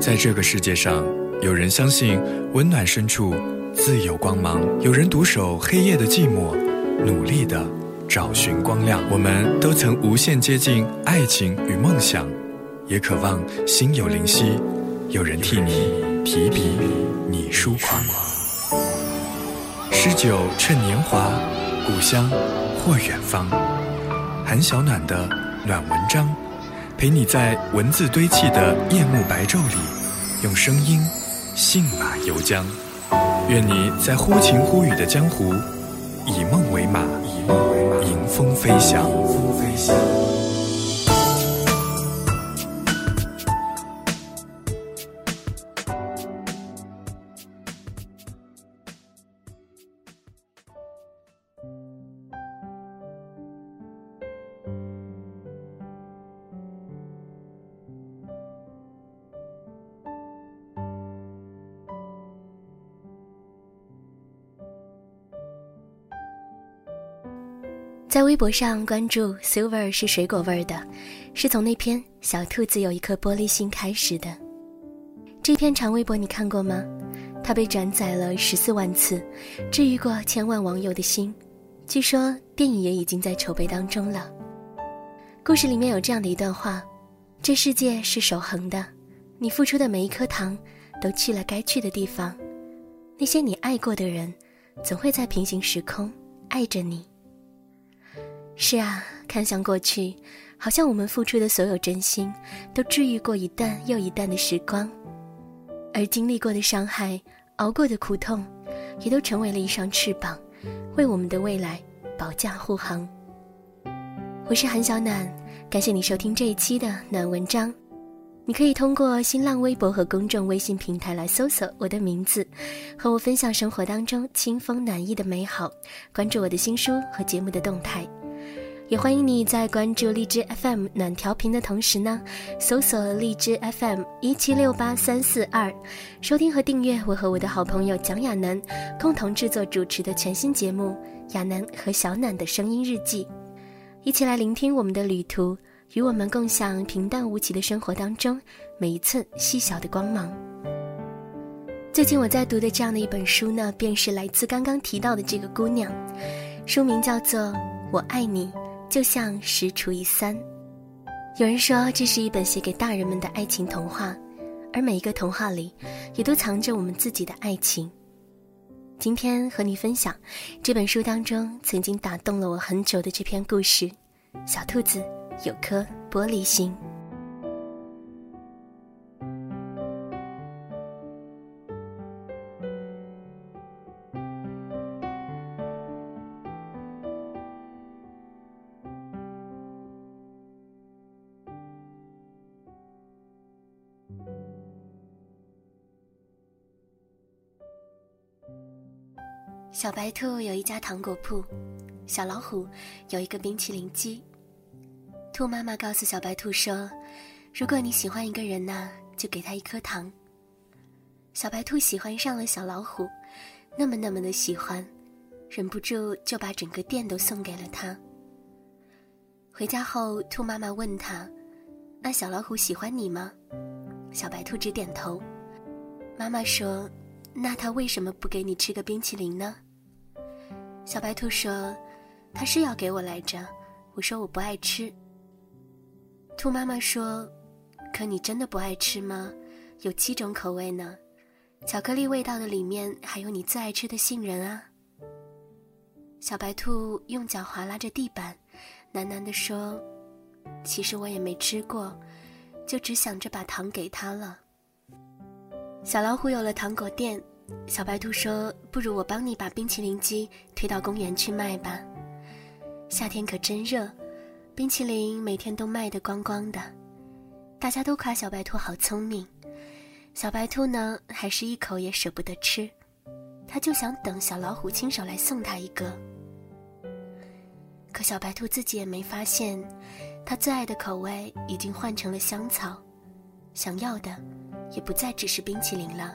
在这个世界上，有人相信温暖深处自有光芒，有人独守黑夜的寂寞，努力的找寻光亮。我们都曾无限接近爱情与梦想，也渴望心有灵犀，有人替你提笔，你疏狂。诗酒趁年华，故乡或远方。韩小暖的暖文章，陪你在文字堆砌的夜幕白昼里，用声音信马由缰。愿你在忽晴忽雨的江湖，以梦为马，迎风飞翔。在微博上关注 “silver” 是水果味儿的，是从那篇“小兔子有一颗玻璃心”开始的。这篇长微博你看过吗？它被转载了十四万次，治愈过千万网友的心。据说电影也已经在筹备当中了。故事里面有这样的一段话：这世界是守恒的，你付出的每一颗糖都去了该去的地方。那些你爱过的人，总会在平行时空爱着你。是啊，看向过去，好像我们付出的所有真心，都治愈过一段又一段的时光，而经历过的伤害、熬过的苦痛，也都成为了一双翅膀，为我们的未来保驾护航。我是韩小暖，感谢你收听这一期的暖文章。你可以通过新浪微博和公众微信平台来搜索我的名字，和我分享生活当中清风暖意的美好。关注我的新书和节目的动态。也欢迎你在关注荔枝 FM 暖调频的同时呢，搜索荔枝 FM 一七六八三四二，收听和订阅我和我的好朋友蒋亚楠共同制作主持的全新节目《亚楠和小暖的声音日记》，一起来聆听我们的旅途，与我们共享平淡无奇的生活当中每一寸细小的光芒。最近我在读的这样的一本书呢，便是来自刚刚提到的这个姑娘，书名叫做《我爱你》。就像十除以三，有人说这是一本写给大人们的爱情童话，而每一个童话里，也都藏着我们自己的爱情。今天和你分享这本书当中曾经打动了我很久的这篇故事：小兔子有颗玻璃心。小白兔有一家糖果铺，小老虎有一个冰淇淋机。兔妈妈告诉小白兔说：“如果你喜欢一个人呢，就给他一颗糖。”小白兔喜欢上了小老虎，那么那么的喜欢，忍不住就把整个店都送给了他。回家后，兔妈妈问他：“那小老虎喜欢你吗？”小白兔只点头。妈妈说：“那他为什么不给你吃个冰淇淋呢？”小白兔说：“他是要给我来着。”我说：“我不爱吃。”兔妈妈说：“可你真的不爱吃吗？有七种口味呢，巧克力味道的里面还有你最爱吃的杏仁啊。”小白兔用脚划拉着地板，喃喃地说：“其实我也没吃过，就只想着把糖给他了。”小老虎有了糖果店。小白兔说：“不如我帮你把冰淇淋机推到公园去卖吧。夏天可真热，冰淇淋每天都卖得光光的。大家都夸小白兔好聪明，小白兔呢，还是一口也舍不得吃。他就想等小老虎亲手来送他一个。可小白兔自己也没发现，他最爱的口味已经换成了香草，想要的也不再只是冰淇淋了。”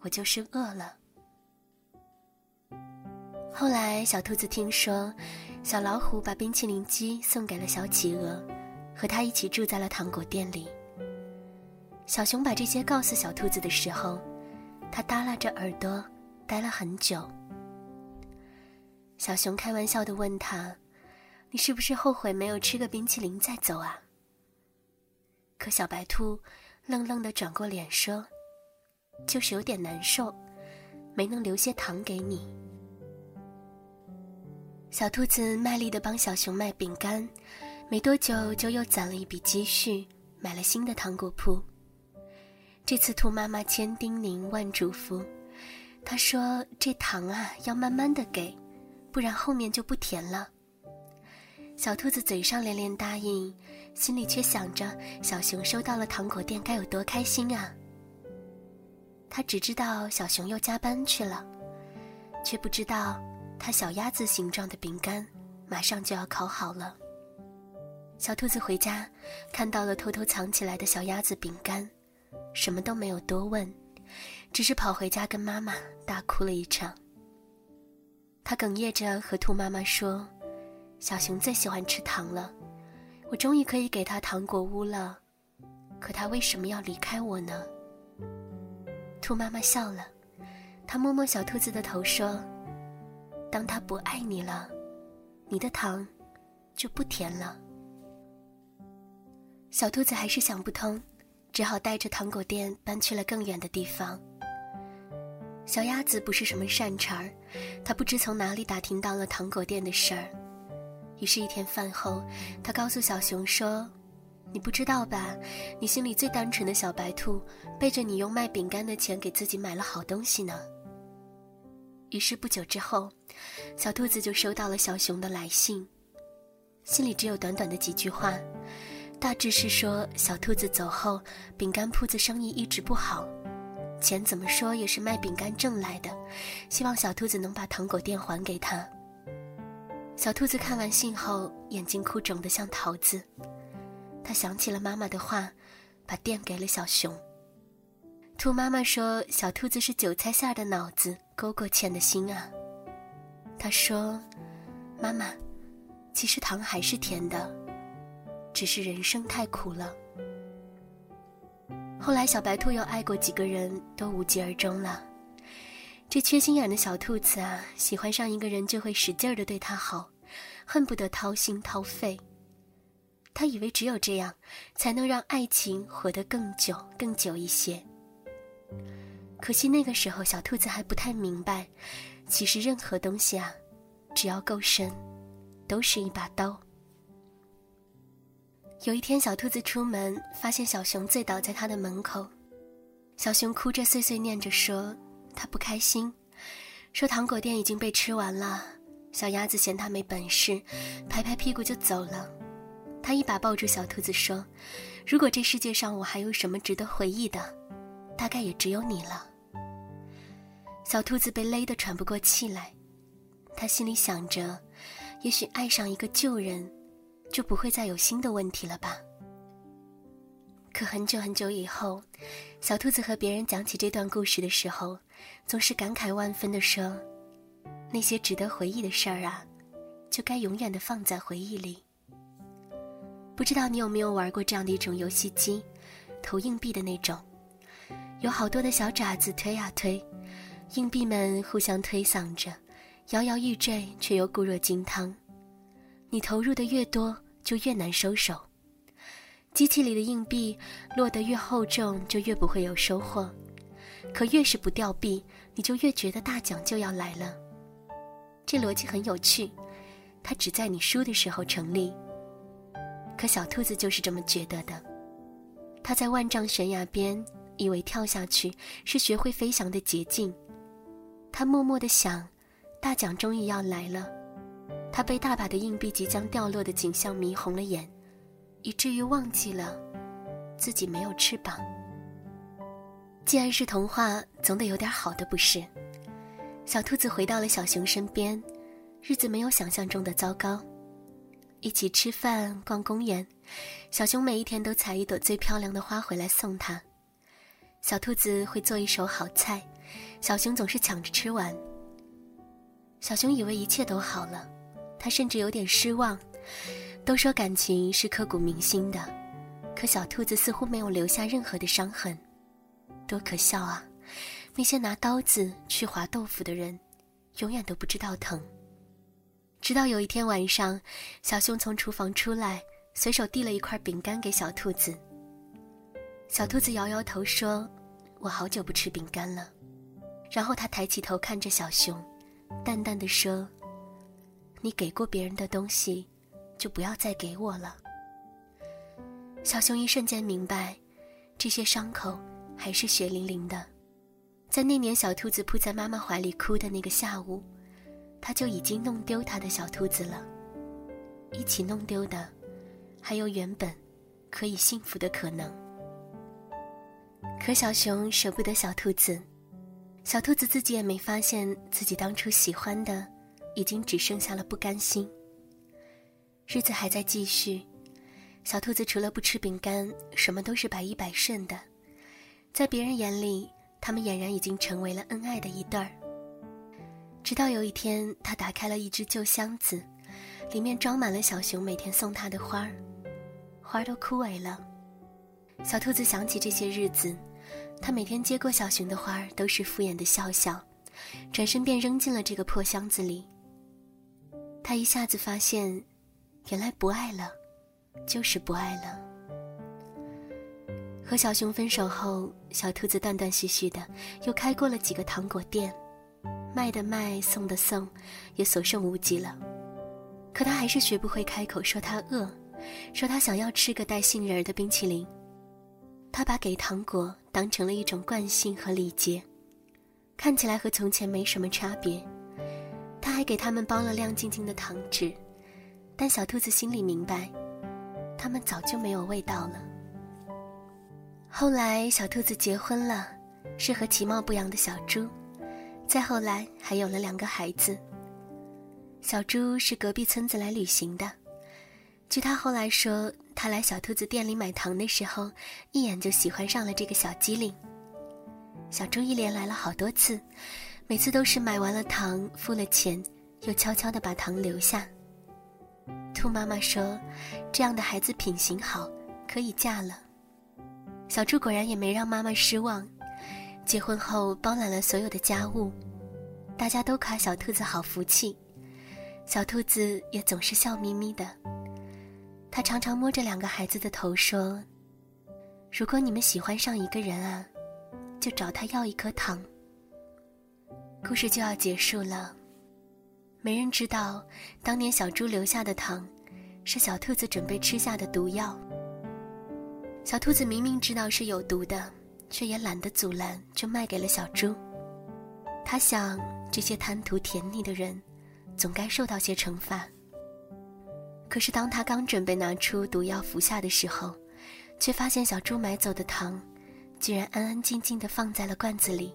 我就是饿了。”后来，小兔子听说，小老虎把冰淇淋机送给了小企鹅，和他一起住在了糖果店里。小熊把这些告诉小兔子的时候，它耷拉着耳朵，待了很久。小熊开玩笑的问他：“你是不是后悔没有吃个冰淇淋再走啊？”可小白兔愣愣的转过脸说：“就是有点难受，没能留些糖给你。”小兔子卖力的帮小熊卖饼干，没多久就又攒了一笔积蓄，买了新的糖果铺。这次兔妈妈千叮咛万嘱咐，她说：“这糖啊要慢慢的给，不然后面就不甜了。”小兔子嘴上连连答应，心里却想着小熊收到了糖果店该有多开心啊。他只知道小熊又加班去了，却不知道。它小鸭子形状的饼干马上就要烤好了。小兔子回家，看到了偷偷藏起来的小鸭子饼干，什么都没有多问，只是跑回家跟妈妈大哭了一场。他哽咽着和兔妈妈说：“小熊最喜欢吃糖了，我终于可以给他糖果屋了，可他为什么要离开我呢？”兔妈妈笑了，她摸摸小兔子的头说。当他不爱你了，你的糖就不甜了。小兔子还是想不通，只好带着糖果店搬去了更远的地方。小鸭子不是什么善茬儿，它不知从哪里打听到了糖果店的事儿，于是，一天饭后，它告诉小熊说：“你不知道吧？你心里最单纯的小白兔，背着你用卖饼干的钱给自己买了好东西呢。”于是不久之后，小兔子就收到了小熊的来信，信里只有短短的几句话，大致是说小兔子走后，饼干铺子生意一直不好，钱怎么说也是卖饼干挣来的，希望小兔子能把糖果店还给他。小兔子看完信后，眼睛哭肿得像桃子，他想起了妈妈的话，把店给了小熊。兔妈妈说：“小兔子是韭菜馅的脑子，勾过芡的心啊。”他说：“妈妈，其实糖还是甜的，只是人生太苦了。”后来，小白兔又爱过几个人，都无疾而终了。这缺心眼的小兔子啊，喜欢上一个人就会使劲儿的对他好，恨不得掏心掏肺。他以为只有这样，才能让爱情活得更久、更久一些。可惜那个时候，小兔子还不太明白，其实任何东西啊，只要够深，都是一把刀。有一天，小兔子出门，发现小熊醉倒在他的门口。小熊哭着碎碎念着说：“他不开心，说糖果店已经被吃完了。”小鸭子嫌他没本事，拍拍屁股就走了。他一把抱住小兔子说：“如果这世界上我还有什么值得回忆的？”大概也只有你了。小兔子被勒得喘不过气来，他心里想着，也许爱上一个旧人，就不会再有新的问题了吧。可很久很久以后，小兔子和别人讲起这段故事的时候，总是感慨万分的说：“那些值得回忆的事儿啊，就该永远的放在回忆里。”不知道你有没有玩过这样的一种游戏机，投硬币的那种。有好多的小爪子推啊推，硬币们互相推搡着，摇摇欲坠，却又固若金汤。你投入的越多，就越难收手。机器里的硬币落得越厚重，就越不会有收获。可越是不掉币，你就越觉得大奖就要来了。这逻辑很有趣，它只在你输的时候成立。可小兔子就是这么觉得的。它在万丈悬崖边。以为跳下去是学会飞翔的捷径，它默默地想，大奖终于要来了。他被大把的硬币即将掉落的景象迷红了眼，以至于忘记了，自己没有翅膀。既然是童话，总得有点好的，不是？小兔子回到了小熊身边，日子没有想象中的糟糕。一起吃饭、逛公园，小熊每一天都采一朵最漂亮的花回来送它。小兔子会做一手好菜，小熊总是抢着吃完。小熊以为一切都好了，他甚至有点失望。都说感情是刻骨铭心的，可小兔子似乎没有留下任何的伤痕，多可笑啊！那些拿刀子去划豆腐的人，永远都不知道疼。直到有一天晚上，小熊从厨房出来，随手递了一块饼干给小兔子。小兔子摇摇头说：“我好久不吃饼干了。”然后他抬起头看着小熊，淡淡的说：“你给过别人的东西，就不要再给我了。”小熊一瞬间明白，这些伤口还是血淋淋的。在那年小兔子扑在妈妈怀里哭的那个下午。他就已经弄丢他的小兔子了，一起弄丢的，还有原本可以幸福的可能。可小熊舍不得小兔子，小兔子自己也没发现自己当初喜欢的，已经只剩下了不甘心。日子还在继续，小兔子除了不吃饼干，什么都是百依百顺的，在别人眼里，他们俨然已经成为了恩爱的一对儿。直到有一天，他打开了一只旧箱子，里面装满了小熊每天送他的花儿，花儿都枯萎了。小兔子想起这些日子，他每天接过小熊的花儿，都是敷衍的笑笑，转身便扔进了这个破箱子里。他一下子发现，原来不爱了，就是不爱了。和小熊分手后，小兔子断断续续的又开过了几个糖果店。卖的卖，送的送，也所剩无几了。可他还是学不会开口说他饿，说他想要吃个带杏仁的冰淇淋。他把给糖果当成了一种惯性和礼节，看起来和从前没什么差别。他还给他们包了亮晶晶的糖纸，但小兔子心里明白，他们早就没有味道了。后来，小兔子结婚了，是和其貌不扬的小猪。再后来，还有了两个孩子。小猪是隔壁村子来旅行的，据他后来说，他来小兔子店里买糖的时候，一眼就喜欢上了这个小机灵。小猪一连来了好多次，每次都是买完了糖，付了钱，又悄悄地把糖留下。兔妈妈说：“这样的孩子品行好，可以嫁了。”小猪果然也没让妈妈失望。结婚后包揽了所有的家务，大家都夸小兔子好福气，小兔子也总是笑眯眯的。他常常摸着两个孩子的头说：“如果你们喜欢上一个人啊，就找他要一颗糖。”故事就要结束了，没人知道当年小猪留下的糖，是小兔子准备吃下的毒药。小兔子明明知道是有毒的。却也懒得阻拦，就卖给了小猪。他想，这些贪图甜腻的人，总该受到些惩罚。可是，当他刚准备拿出毒药服下的时候，却发现小猪买走的糖，居然安安静静地放在了罐子里。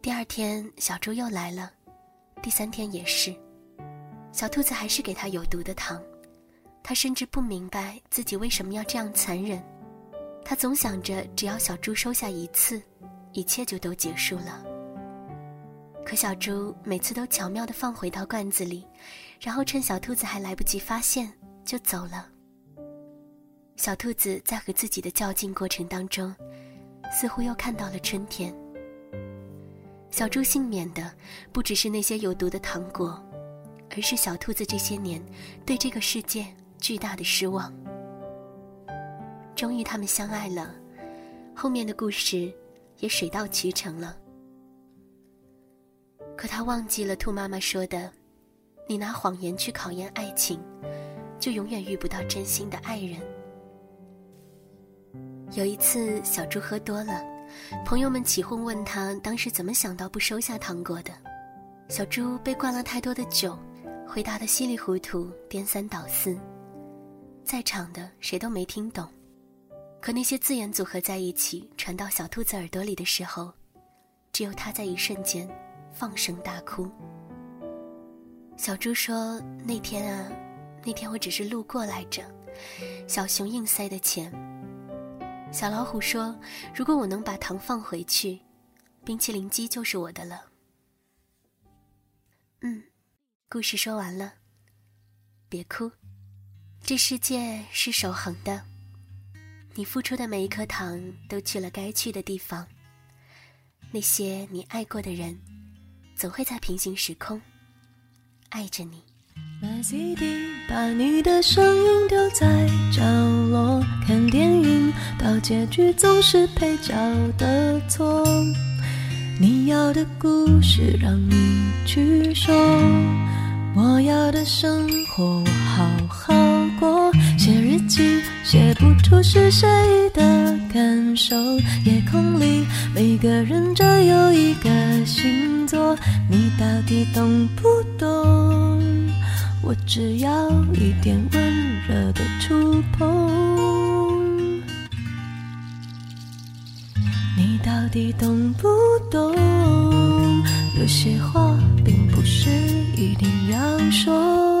第二天，小猪又来了，第三天也是，小兔子还是给他有毒的糖。他甚至不明白自己为什么要这样残忍。他总想着，只要小猪收下一次，一切就都结束了。可小猪每次都巧妙地放回到罐子里，然后趁小兔子还来不及发现，就走了。小兔子在和自己的较劲过程当中，似乎又看到了春天。小猪幸免的不只是那些有毒的糖果，而是小兔子这些年对这个世界巨大的失望。终于，他们相爱了，后面的故事也水到渠成了。可他忘记了兔妈妈说的：“你拿谎言去考验爱情，就永远遇不到真心的爱人。”有一次，小猪喝多了，朋友们起哄问他当时怎么想到不收下糖果的。小猪被灌了太多的酒，回答的稀里糊涂、颠三倒四，在场的谁都没听懂。可那些字眼组合在一起，传到小兔子耳朵里的时候，只有它在一瞬间放声大哭。小猪说：“那天啊，那天我只是路过来着。”小熊硬塞的钱。小老虎说：“如果我能把糖放回去，冰淇淋机就是我的了。”嗯，故事说完了。别哭，这世界是守恒的。你付出的每一颗糖都去了该去的地方。那些你爱过的人，总会在平行时空爱着你。买 CD，把你的声音丢在角落，看电影到结局总是配角的错。你要的故事让你去说。我要的生活，我好好过。写日记，写不出是谁的感受。夜空里每个人只有一个星座，你到底懂不懂？我只要一点温热的触碰。你到底懂不懂？有些话并不是一定要说。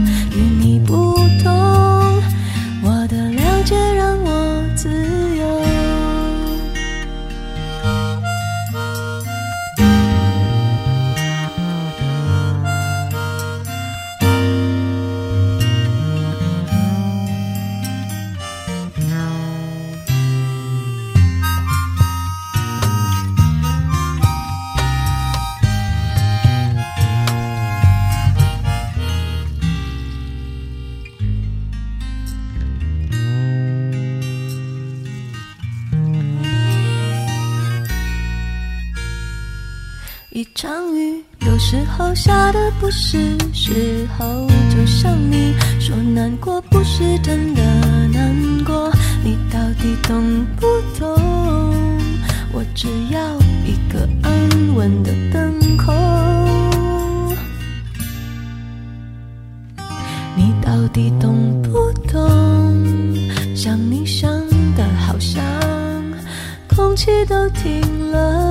别让时候，就像你说难过不是真的难过，你到底懂不懂？我只要一个安稳的等候。你到底懂不懂？想你想的好像空气都停了。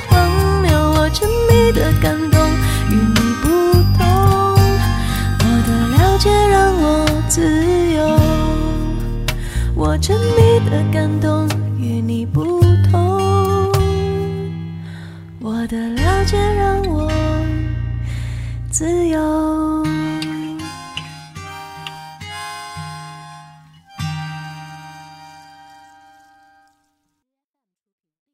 沉迷的感动与你不同，我的了解让我自由。